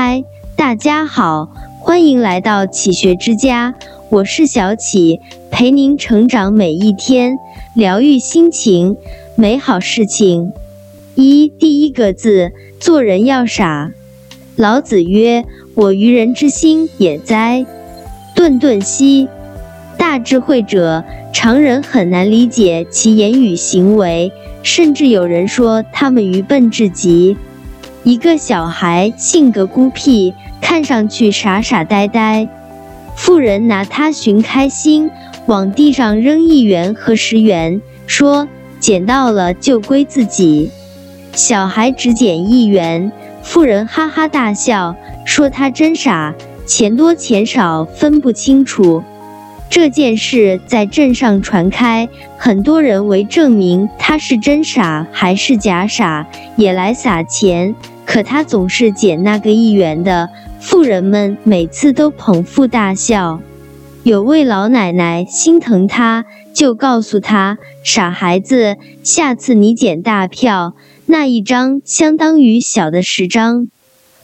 嗨，大家好，欢迎来到启学之家，我是小启，陪您成长每一天，疗愈心情，美好事情。一第一个字，做人要傻。老子曰：“我愚人之心也哉！”顿顿兮。大智慧者，常人很难理解其言语行为，甚至有人说他们愚笨至极。一个小孩性格孤僻，看上去傻傻呆呆。富人拿他寻开心，往地上扔一元和十元，说捡到了就归自己。小孩只捡一元，富人哈哈大笑，说他真傻，钱多钱少分不清楚。这件事在镇上传开，很多人为证明他是真傻还是假傻，也来撒钱。可他总是捡那个一元的，富人们每次都捧腹大笑。有位老奶奶心疼他，就告诉他：“傻孩子，下次你捡大票，那一张相当于小的十张。”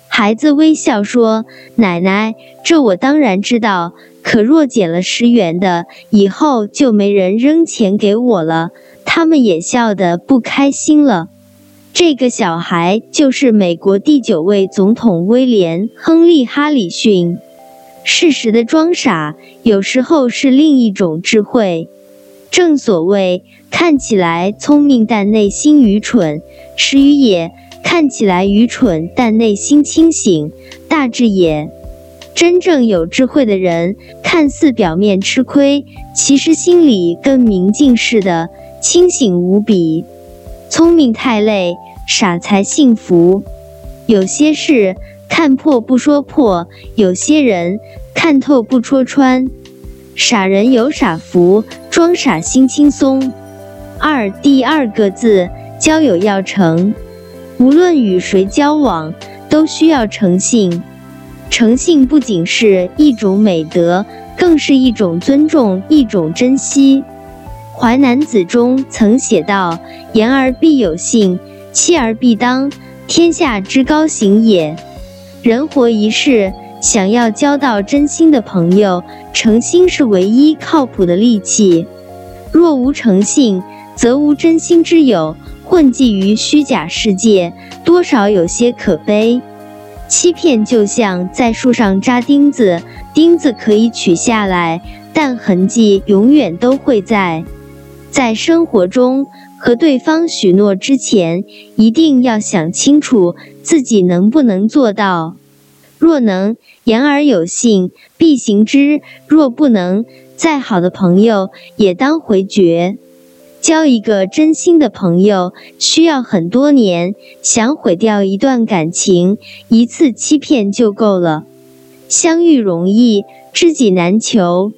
孩子微笑说：“奶奶，这我当然知道。可若捡了十元的，以后就没人扔钱给我了。”他们也笑得不开心了。这个小孩就是美国第九位总统威廉·亨利·哈里逊。适时的装傻，有时候是另一种智慧。正所谓，看起来聪明但内心愚蠢，时愚也；看起来愚蠢但内心清醒，大智也。真正有智慧的人，看似表面吃亏，其实心里跟明镜似的，清醒无比。聪明太累，傻才幸福。有些事看破不说破，有些人看透不戳穿。傻人有傻福，装傻心轻松。二第二个字，交友要诚。无论与谁交往，都需要诚信。诚信不仅是一种美德，更是一种尊重，一种珍惜。《淮南子》中曾写道：“言而必有信，欺儿必当，天下之高行也。”人活一世，想要交到真心的朋友，诚心是唯一靠谱的利器。若无诚信，则无真心之友。混迹于虚假世界，多少有些可悲。欺骗就像在树上扎钉子，钉子可以取下来，但痕迹永远都会在。在生活中和对方许诺之前，一定要想清楚自己能不能做到。若能，言而有信，必行之；若不能，再好的朋友也当回绝。交一个真心的朋友需要很多年，想毁掉一段感情，一次欺骗就够了。相遇容易，知己难求。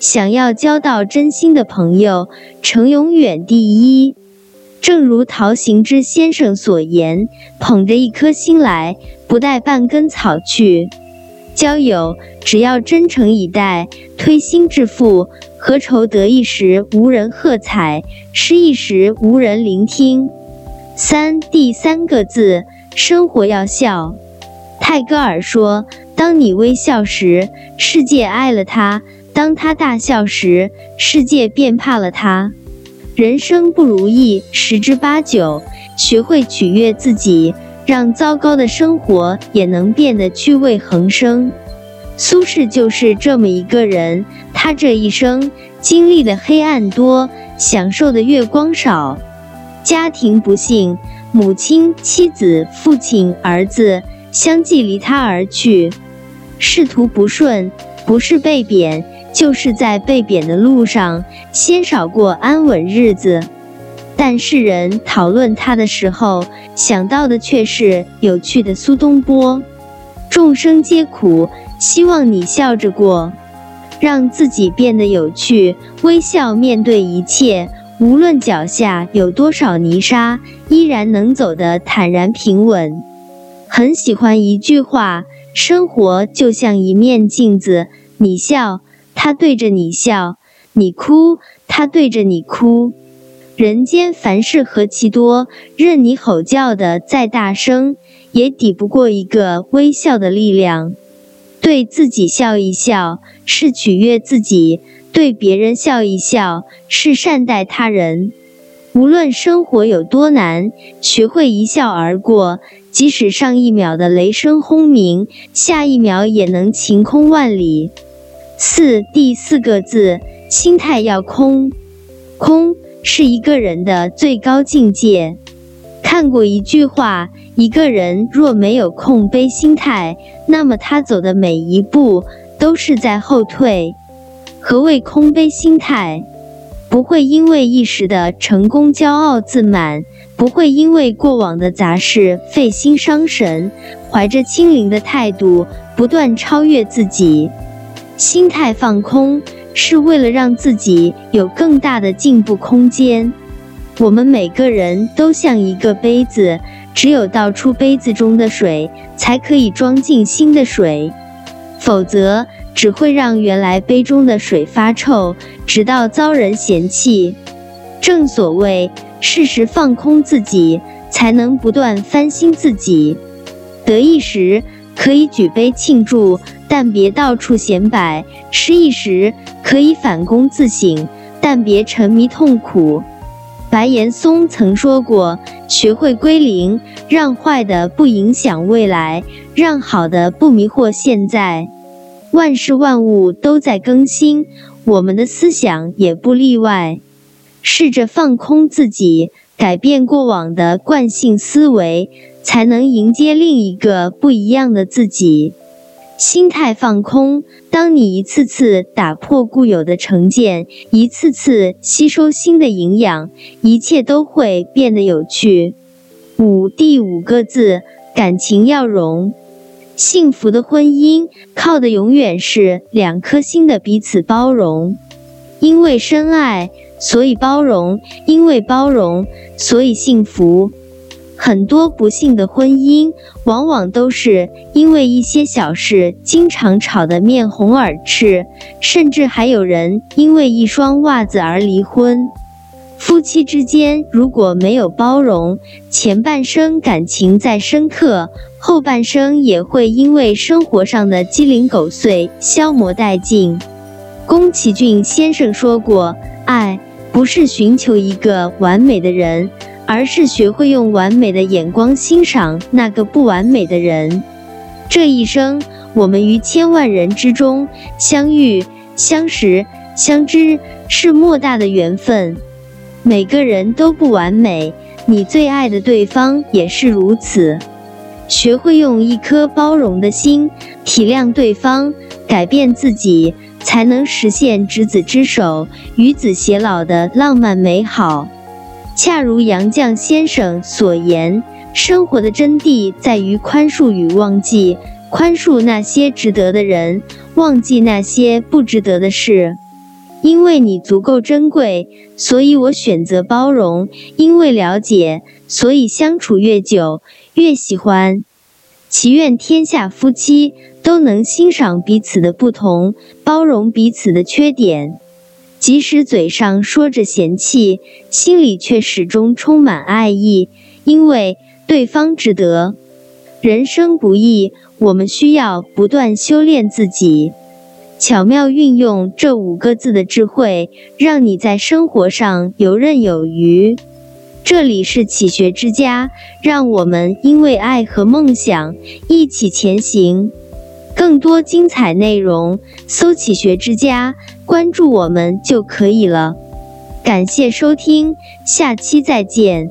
想要交到真心的朋友，诚永远第一。正如陶行知先生所言：“捧着一颗心来，不带半根草去。”交友只要真诚以待，推心置腹，何愁得意时无人喝彩，失意时无人聆听？三第三个字，生活要笑。泰戈尔说：“当你微笑时，世界爱了他。”当他大笑时，世界便怕了他。人生不如意十之八九，学会取悦自己，让糟糕的生活也能变得趣味横生。苏轼就是这么一个人，他这一生经历的黑暗多，享受的月光少。家庭不幸，母亲、妻子、父亲、儿子相继离他而去，仕途不顺，不是被贬。就是在被贬的路上，鲜少过安稳日子。但世人讨论他的时候，想到的却是有趣的苏东坡。众生皆苦，希望你笑着过，让自己变得有趣，微笑面对一切。无论脚下有多少泥沙，依然能走得坦然平稳。很喜欢一句话：生活就像一面镜子，你笑。他对着你笑，你哭；他对着你哭。人间凡事何其多，任你吼叫的再大声，也抵不过一个微笑的力量。对自己笑一笑，是取悦自己；对别人笑一笑，是善待他人。无论生活有多难，学会一笑而过，即使上一秒的雷声轰鸣，下一秒也能晴空万里。四第四个字，心态要空，空。是一个人的最高境界。看过一句话：一个人若没有空杯心态，那么他走的每一步都是在后退。何谓空杯心态？不会因为一时的成功骄傲自满，不会因为过往的杂事费心伤神，怀着清零的态度不断超越自己，心态放空。是为了让自己有更大的进步空间。我们每个人都像一个杯子，只有倒出杯子中的水，才可以装进新的水，否则只会让原来杯中的水发臭，直到遭人嫌弃。正所谓，适时放空自己，才能不断翻新自己。得意时可以举杯庆祝。但别到处显摆，失意时可以反躬自省，但别沉迷痛苦。白岩松曾说过：“学会归零，让坏的不影响未来，让好的不迷惑现在。万事万物都在更新，我们的思想也不例外。试着放空自己，改变过往的惯性思维，才能迎接另一个不一样的自己。”心态放空，当你一次次打破固有的成见，一次次吸收新的营养，一切都会变得有趣。五第五个字，感情要融。幸福的婚姻靠的永远是两颗心的彼此包容。因为深爱，所以包容；因为包容，所以幸福。很多不幸的婚姻，往往都是因为一些小事，经常吵得面红耳赤，甚至还有人因为一双袜子而离婚。夫妻之间如果没有包容，前半生感情再深刻，后半生也会因为生活上的鸡零狗碎消磨殆尽。宫崎骏先生说过：“爱不是寻求一个完美的人。”而是学会用完美的眼光欣赏那个不完美的人。这一生，我们于千万人之中相遇、相识、相知，是莫大的缘分。每个人都不完美，你最爱的对方也是如此。学会用一颗包容的心体谅对方，改变自己，才能实现执子之手，与子偕老的浪漫美好。恰如杨绛先生所言，生活的真谛在于宽恕与忘记，宽恕那些值得的人，忘记那些不值得的事。因为你足够珍贵，所以我选择包容；因为了解，所以相处越久越喜欢。祈愿天下夫妻都能欣赏彼此的不同，包容彼此的缺点。即使嘴上说着嫌弃，心里却始终充满爱意，因为对方值得。人生不易，我们需要不断修炼自己，巧妙运用这五个字的智慧，让你在生活上游刃有余。这里是启学之家，让我们因为爱和梦想一起前行。更多精彩内容，搜“启学之家”，关注我们就可以了。感谢收听，下期再见。